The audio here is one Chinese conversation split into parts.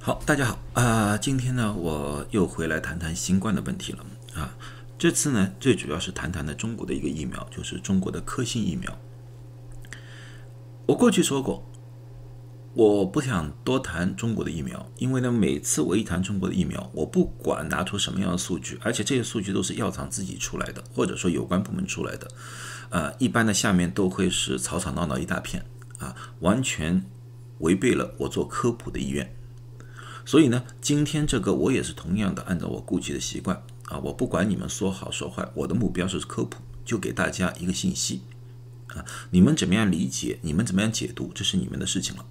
好，大家好啊、今天呢，我又回来谈谈新冠的问题了啊。这次呢，最主要是谈谈的中国的一个疫苗，就是中国的科兴疫苗。我过去说过，我不想多谈中国的疫苗，因为呢，每次我一谈中国的疫苗，我不管拿出什么样的数据，而且这些数据都是药厂自己出来的，或者说有关部门出来的，呃，一般的下面都会是吵吵闹闹一大片啊，完全违背了我做科普的意愿。所以呢，今天这个我也是同样的，按照我过去的习惯啊，我不管你们说好说坏，我的目标是科普，就给大家一个信息啊，你们怎么样理解，你们怎么样解读，这是你们的事情了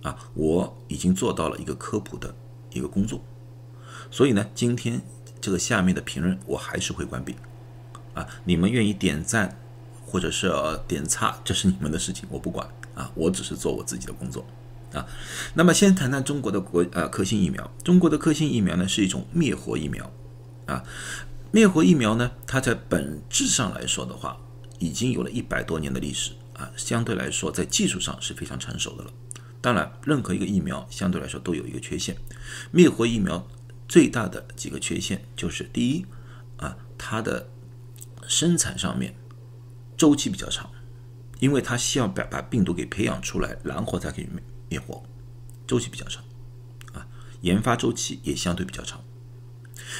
啊，我已经做到了一个科普的一个工作，所以呢，今天这个下面的评论我还是会关闭啊，你们愿意点赞或者是、点差，这是你们的事情，我不管啊，我只是做我自己的工作。啊，那么先谈谈中国的国呃科兴疫苗。中国的科兴疫苗呢是一种灭活疫苗，啊，灭活疫苗呢，它在本质上来说的话，已经有了一百多年的历史。啊，相对来说在技术上是非常成熟的了。当然，任何一个疫苗相对来说都有一个缺陷，灭活疫苗最大的几个缺陷就是第一啊，它的生产上面周期比较长，因为它需要把把病毒给培养出来，然后才可以灭。灭活周期比较长，啊，研发周期也相对比较长。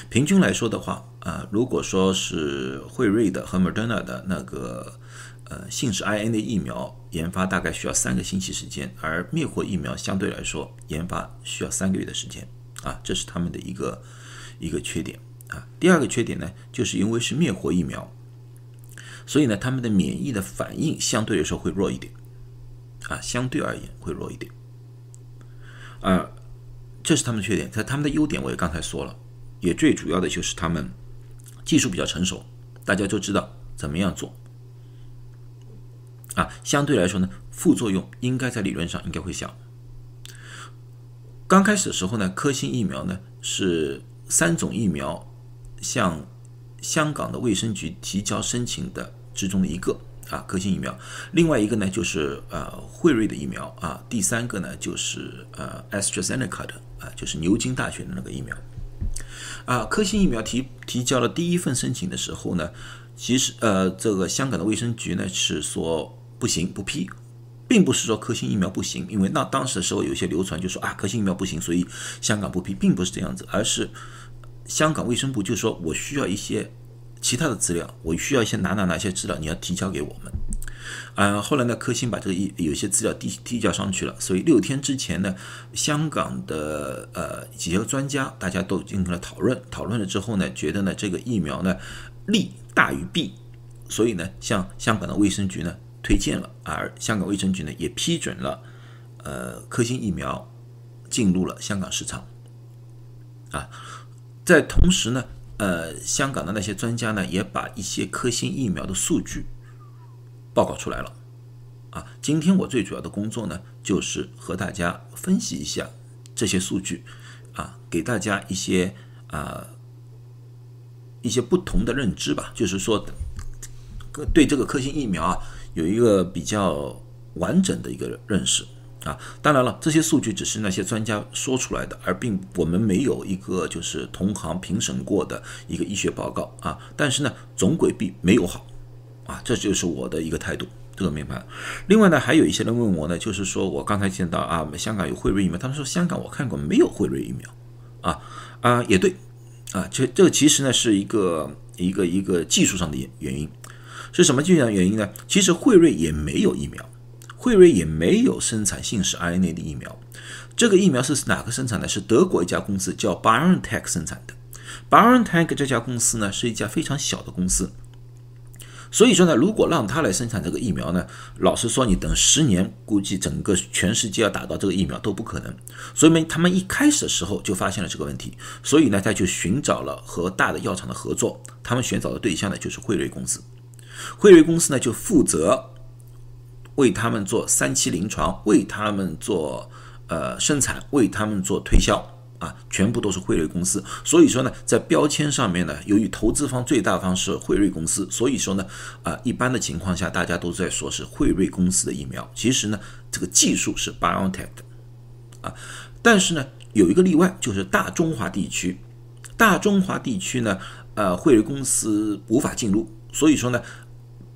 平均来说的话，啊，如果说是辉瑞的和 Moderna 的那个呃信使 RNA 疫苗研发大概需要三个星期时间，而灭活疫苗相对来说研发需要三个月的时间，啊，这是他们的一个一个缺点啊。第二个缺点呢，就是因为是灭活疫苗，所以呢，他们的免疫的反应相对来说会弱一点，啊，相对而言会弱一点。啊，这是他们的缺点。在他们的优点，我也刚才说了，也最主要的就是他们技术比较成熟，大家就知道怎么样做。啊，相对来说呢，副作用应该在理论上应该会小。刚开始的时候呢，科兴疫苗呢是三种疫苗向香港的卫生局提交申请的之中的一个。啊，科兴疫苗，另外一个呢就是呃辉瑞的疫苗啊，第三个呢就是呃 AstraZeneca 的啊，就是牛津大学的那个疫苗。啊，科兴疫苗提提交了第一份申请的时候呢，其实呃这个香港的卫生局呢是说不行不批，并不是说科兴疫苗不行，因为那当时的时候有些流传就说啊科兴疫苗不行，所以香港不批，并不是这样子，而是香港卫生部就说我需要一些。其他的资料，我需要一些哪哪哪些资料，你要提交给我们。啊，后来呢，科兴把这个一有些资料递递交上去了，所以六天之前呢，香港的呃几个专家大家都进行了讨论，讨论了之后呢，觉得呢这个疫苗呢利大于弊，所以呢向香港的卫生局呢推荐了，而香港卫生局呢也批准了，呃科兴疫苗进入了香港市场。啊，在同时呢。呃，香港的那些专家呢，也把一些科兴疫苗的数据报告出来了。啊，今天我最主要的工作呢，就是和大家分析一下这些数据，啊，给大家一些啊一些不同的认知吧，就是说对这个科兴疫苗啊有一个比较完整的一个认识。啊，当然了，这些数据只是那些专家说出来的，而并我们没有一个就是同行评审过的一个医学报告啊。但是呢，总归比没有好啊，这就是我的一个态度，这个明白。另外呢，还有一些人问我呢，就是说我刚才见到啊，香港有辉瑞疫苗，他们说香港我看过没有辉瑞疫苗啊啊，也对啊，这这个其实呢是一个一个一个技术上的原原因，是什么技术上原因呢？其实辉瑞也没有疫苗。辉瑞也没有生产信使 RNA 的疫苗，这个疫苗是哪个生产的？是德国一家公司叫 BioNTech 生产的。BioNTech 这家公司呢是一家非常小的公司，所以说呢，如果让他来生产这个疫苗呢，老实说，你等十年，估计整个全世界要打到这个疫苗都不可能。所以呢，他们一开始的时候就发现了这个问题，所以呢，他就寻找了和大的药厂的合作。他们寻找的对象呢就是辉瑞公司，辉瑞公司呢就负责。为他们做三期临床，为他们做呃生产，为他们做推销啊，全部都是辉瑞公司。所以说呢，在标签上面呢，由于投资方最大方是辉瑞公司，所以说呢，啊，一般的情况下大家都在说是辉瑞公司的疫苗。其实呢，这个技术是 BioNTech 的啊，但是呢，有一个例外，就是大中华地区。大中华地区呢，呃，汇瑞公司无法进入，所以说呢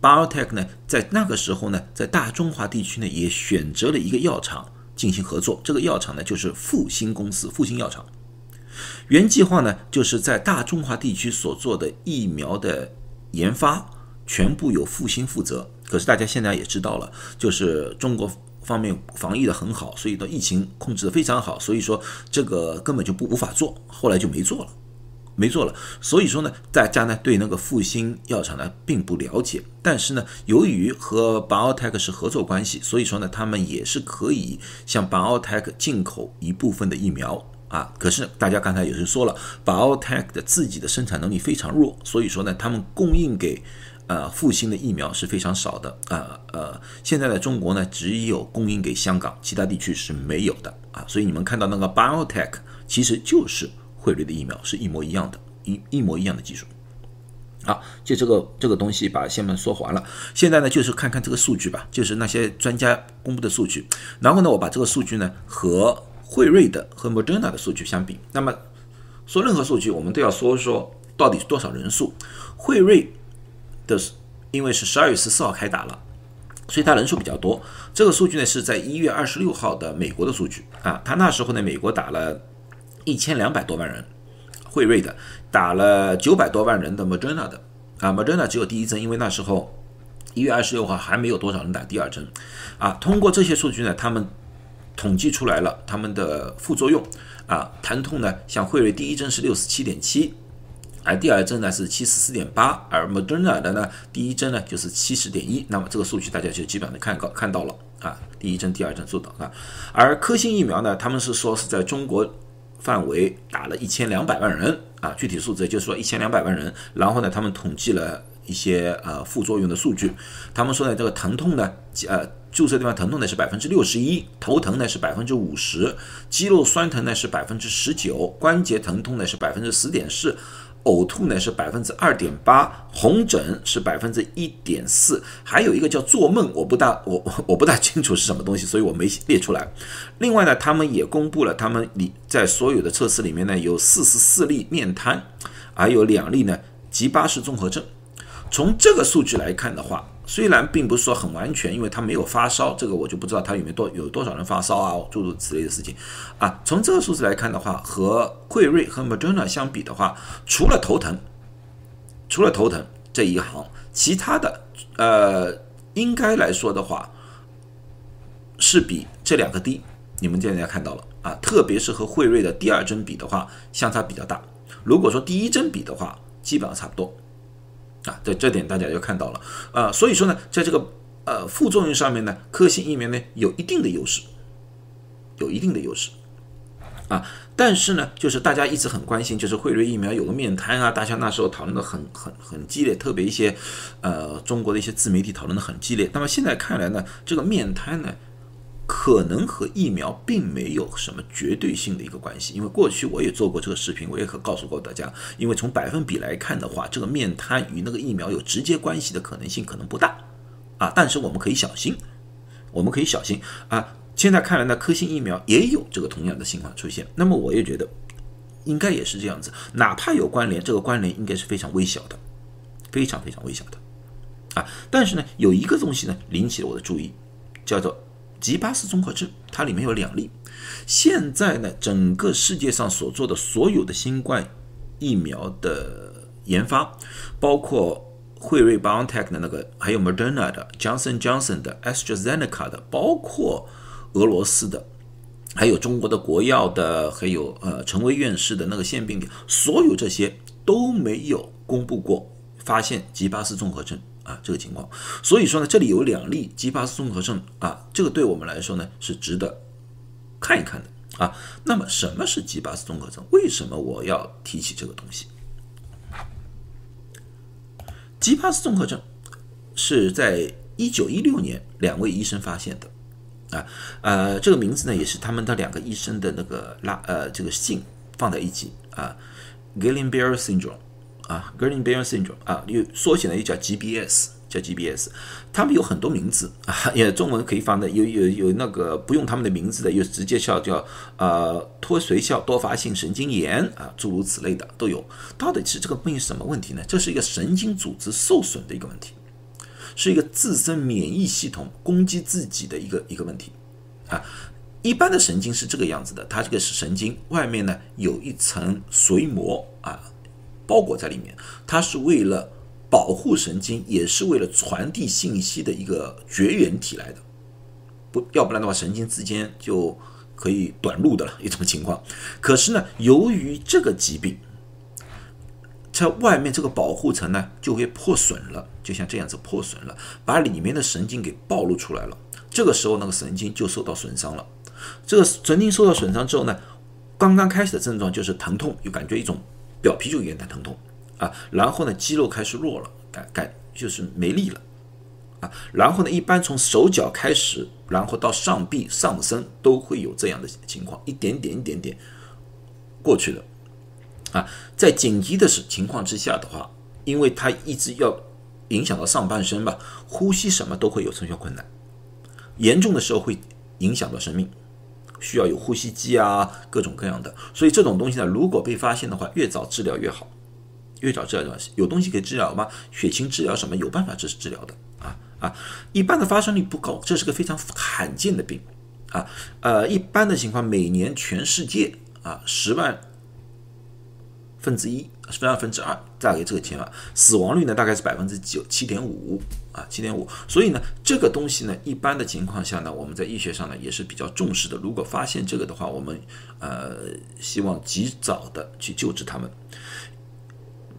，BioTech 呢，在那个时候呢，在大中华地区呢，也选择了一个药厂进行合作。这个药厂呢，就是复星公司，复星药厂。原计划呢，就是在大中华地区所做的疫苗的研发，全部由复兴负责。可是大家现在也知道了，就是中国方面防疫的很好，所以的疫情控制的非常好，所以说这个根本就不无法做，后来就没做了，没做了。所以说呢，大家呢对那个复星药厂呢并不了解，但是呢，由于和 BioTech 是合作关系，所以说呢，他们也是可以向 BioTech 进口一部分的疫苗。啊，可是大家刚才也是说了，BioTech 的自己的生产能力非常弱，所以说呢，他们供应给呃复兴的疫苗是非常少的。呃呃，现在的中国呢，只有供应给香港，其他地区是没有的啊。所以你们看到那个 BioTech 其实就是汇瑞的疫苗，是一模一样的，一一模一样的技术。好，就这个这个东西把先们说完了，现在呢就是看看这个数据吧，就是那些专家公布的数据，然后呢，我把这个数据呢和惠瑞的和 Moderna 的数据相比，那么说任何数据，我们都要说说到底是多少人数。惠瑞的因为是十二月十四号开打了，所以它人数比较多。这个数据呢是在一月二十六号的美国的数据啊，他那时候呢美国打了一千两百多万人，辉瑞的打了九百多万人的 Moderna 的啊，Moderna 只有第一针，因为那时候一月二十六号还没有多少人打第二针啊。通过这些数据呢，他们。统计出来了，他们的副作用啊，疼痛呢，像辉瑞第一针是六十七点七，而第二针呢是七十四点八，而 Moderna 的呢第一针呢就是七十点一，那么这个数据大家就基本上能看到看到了啊，第一针、第二针做到啊，而科兴疫苗呢，他们是说是在中国范围打了一千两百万人啊，具体数字就是说一千两百万人，然后呢，他们统计了一些呃副作用的数据，他们说呢这个疼痛呢，呃。注射地方疼痛呢是百分之六十一，头疼呢是百分之五十，肌肉酸疼呢是百分之十九，关节疼痛呢是百分之十点四，呕吐呢是百分之二点八，红疹是百分之一点四，还有一个叫做梦，我不大我 我不大清楚是什么东西，所以我没列出来。另外呢，他们也公布了他们里在所有的测试里面呢有四十四例面瘫，还有两例呢吉巴氏综合症。从这个数据来看的话。虽然并不是说很完全，因为他没有发烧，这个我就不知道他有没有多有多少人发烧啊，诸如此类的事情啊。从这个数字来看的话，和辉瑞和 Moderna 相比的话，除了头疼，除了头疼这一行，其他的呃，应该来说的话，是比这两个低。你们现在看到了啊，特别是和辉瑞的第二针比的话，相差比较大。如果说第一针比的话，基本上差不多。啊，这这点大家就看到了啊，所以说呢，在这个呃副作用上面呢，科兴疫苗呢有一定的优势，有一定的优势啊。但是呢，就是大家一直很关心，就是辉瑞疫苗有个面瘫啊，大家那时候讨论的很很很激烈，特别一些呃中国的一些自媒体讨论的很激烈。那么现在看来呢，这个面瘫呢。可能和疫苗并没有什么绝对性的一个关系，因为过去我也做过这个视频，我也可告诉过大家，因为从百分比来看的话，这个面瘫与那个疫苗有直接关系的可能性可能不大啊，但是我们可以小心，我们可以小心啊。现在看来呢，科兴疫苗也有这个同样的情况出现，那么我也觉得应该也是这样子，哪怕有关联，这个关联应该是非常微小的，非常非常微小的啊。但是呢，有一个东西呢引起了我的注意，叫做。吉巴斯综合症，它里面有两例。现在呢，整个世界上所做的所有的新冠疫苗的研发，包括辉瑞 BioNTech 的那个，还有 Moderna 的、Johnson Johnson 的、AstraZeneca 的，包括俄罗斯的，还有中国的国药的，还有呃陈薇院士的那个腺病毒，所有这些都没有公布过发现吉巴斯综合症。啊，这个情况，所以说呢，这里有两例吉巴斯综合症啊，这个对我们来说呢是值得看一看的啊。那么什么是吉巴斯综合症？为什么我要提起这个东西？吉巴斯综合症是在一九一六年两位医生发现的啊，呃，这个名字呢也是他们的两个医生的那个拉呃这个姓放在一起啊 g i l l e n b a r syndrome。啊 g e r l i n b a r syndrome 啊，又缩写呢又叫 GBS，叫 GBS，他们有很多名字啊，也中文可以放的，有有有那个不用他们的名字的，又直接叫叫呃脱髓鞘多发性神经炎啊，诸如此类的都有。到底是这个病是什么问题呢？这是一个神经组织受损的一个问题，是一个自身免疫系统攻击自己的一个一个问题啊。一般的神经是这个样子的，它这个是神经外面呢有一层髓膜啊包裹在里面，它是为了保护神经，也是为了传递信息的一个绝缘体来的，不要不然的话神经之间就可以短路的了，一种情况。可是呢，由于这个疾病，在外面这个保护层呢就会破损了，就像这样子破损了，把里面的神经给暴露出来了，这个时候那个神经就受到损伤了。这个神经受到损伤之后呢，刚刚开始的症状就是疼痛，有感觉一种表皮就有点疼痛啊，然后呢肌肉开始弱了，感感就是没力了啊，然后呢一般从手脚开始，然后到上臂上身都会有这样的情况，一点点一点点过去的啊，在紧急的情况之下的话，因为它一直要影响到上半身吧，呼吸什么都会有成效困难，严重的时候会影响到生命。需要有呼吸机啊，各种各样的，所以这种东西呢，如果被发现的话，越早治疗越好，越早治疗有东西可以治疗吗？血清治疗什么有办法治治疗的。啊啊，一般的发生率不高，这是个非常罕见的病。啊，呃，一般的情况，每年全世界啊十万分之一，十二分之二，大概这个钱啊，死亡率呢大概是百分之九七点五。啊，七点五，所以呢，这个东西呢，一般的情况下呢，我们在医学上呢也是比较重视的。如果发现这个的话，我们呃希望及早的去救治他们。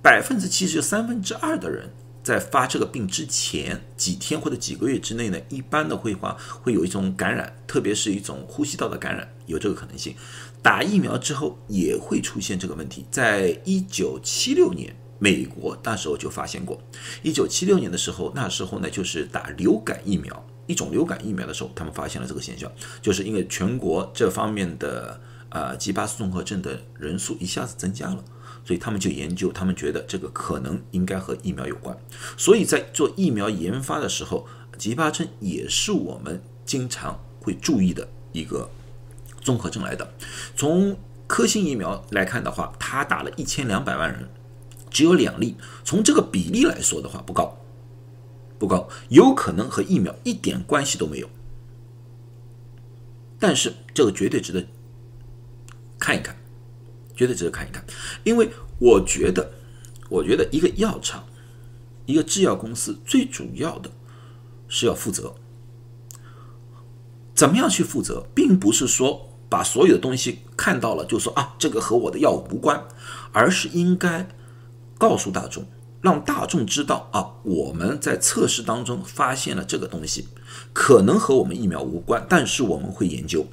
百分之七十三分之二的人在发这个病之前几天或者几个月之内呢，一般的会话会有一种感染，特别是一种呼吸道的感染，有这个可能性。打疫苗之后也会出现这个问题。在一九七六年。美国那时候就发现过，一九七六年的时候，那时候呢就是打流感疫苗，一种流感疫苗的时候，他们发现了这个现象，就是因为全国这方面的呃吉巴斯综合症的人数一下子增加了，所以他们就研究，他们觉得这个可能应该和疫苗有关，所以在做疫苗研发的时候，吉巴症也是我们经常会注意的一个综合症来的。从科兴疫苗来看的话，他打了一千两百万人。只有两例，从这个比例来说的话不高，不高，有可能和疫苗一点关系都没有。但是这个绝对值得看一看，绝对值得看一看，因为我觉得，我觉得一个药厂、一个制药公司最主要的是要负责。怎么样去负责，并不是说把所有的东西看到了就说啊，这个和我的药物无关，而是应该。告诉大众，让大众知道啊，我们在测试当中发现了这个东西，可能和我们疫苗无关，但是我们会研究。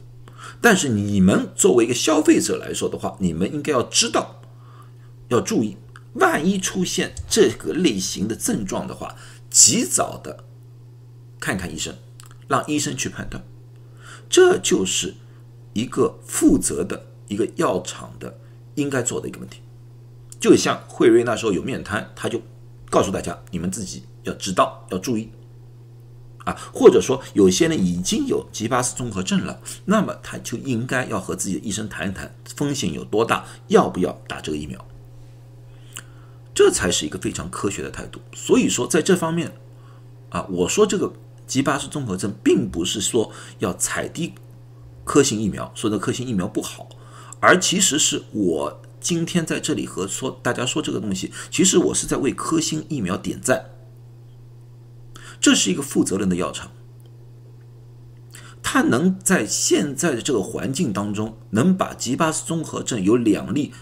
但是你们作为一个消费者来说的话，你们应该要知道，要注意，万一出现这个类型的症状的话，及早的看看医生，让医生去判断。这就是一个负责的一个药厂的应该做的一个问题。就像惠瑞那时候有面瘫，他就告诉大家，你们自己要知道，要注意啊。或者说，有些人已经有吉巴斯综合症了，那么他就应该要和自己的医生谈一谈，风险有多大，要不要打这个疫苗，这才是一个非常科学的态度。所以说，在这方面啊，我说这个吉巴斯综合症，并不是说要踩低科兴疫苗，说这科兴疫苗不好，而其实是我。今天在这里和说大家说这个东西，其实我是在为科兴疫苗点赞。这是一个负责任的药厂，它能在现在的这个环境当中，能把吉巴斯综合症有两例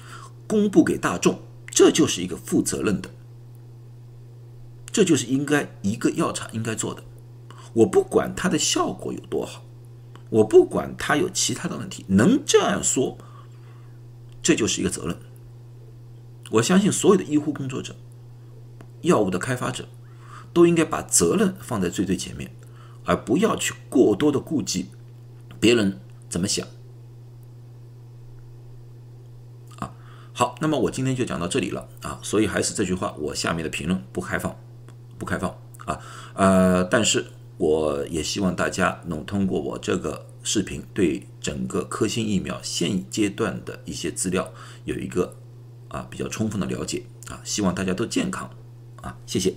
公布给大众，这就是一个负责任的，这就是应该一个药厂应该做的。我不管它的效果有多好，我不管它有其他的问题，能这样说。这就是一个责任。我相信所有的医护工作者、药物的开发者，都应该把责任放在最最前面，而不要去过多的顾及别人怎么想。啊，好，那么我今天就讲到这里了啊。所以还是这句话，我下面的评论不开放，不开放啊，呃，但是我也希望大家能通过我这个视频，对整个科兴疫苗现阶段的一些资料有一个啊比较充分的了解啊，希望大家都健康啊，谢谢。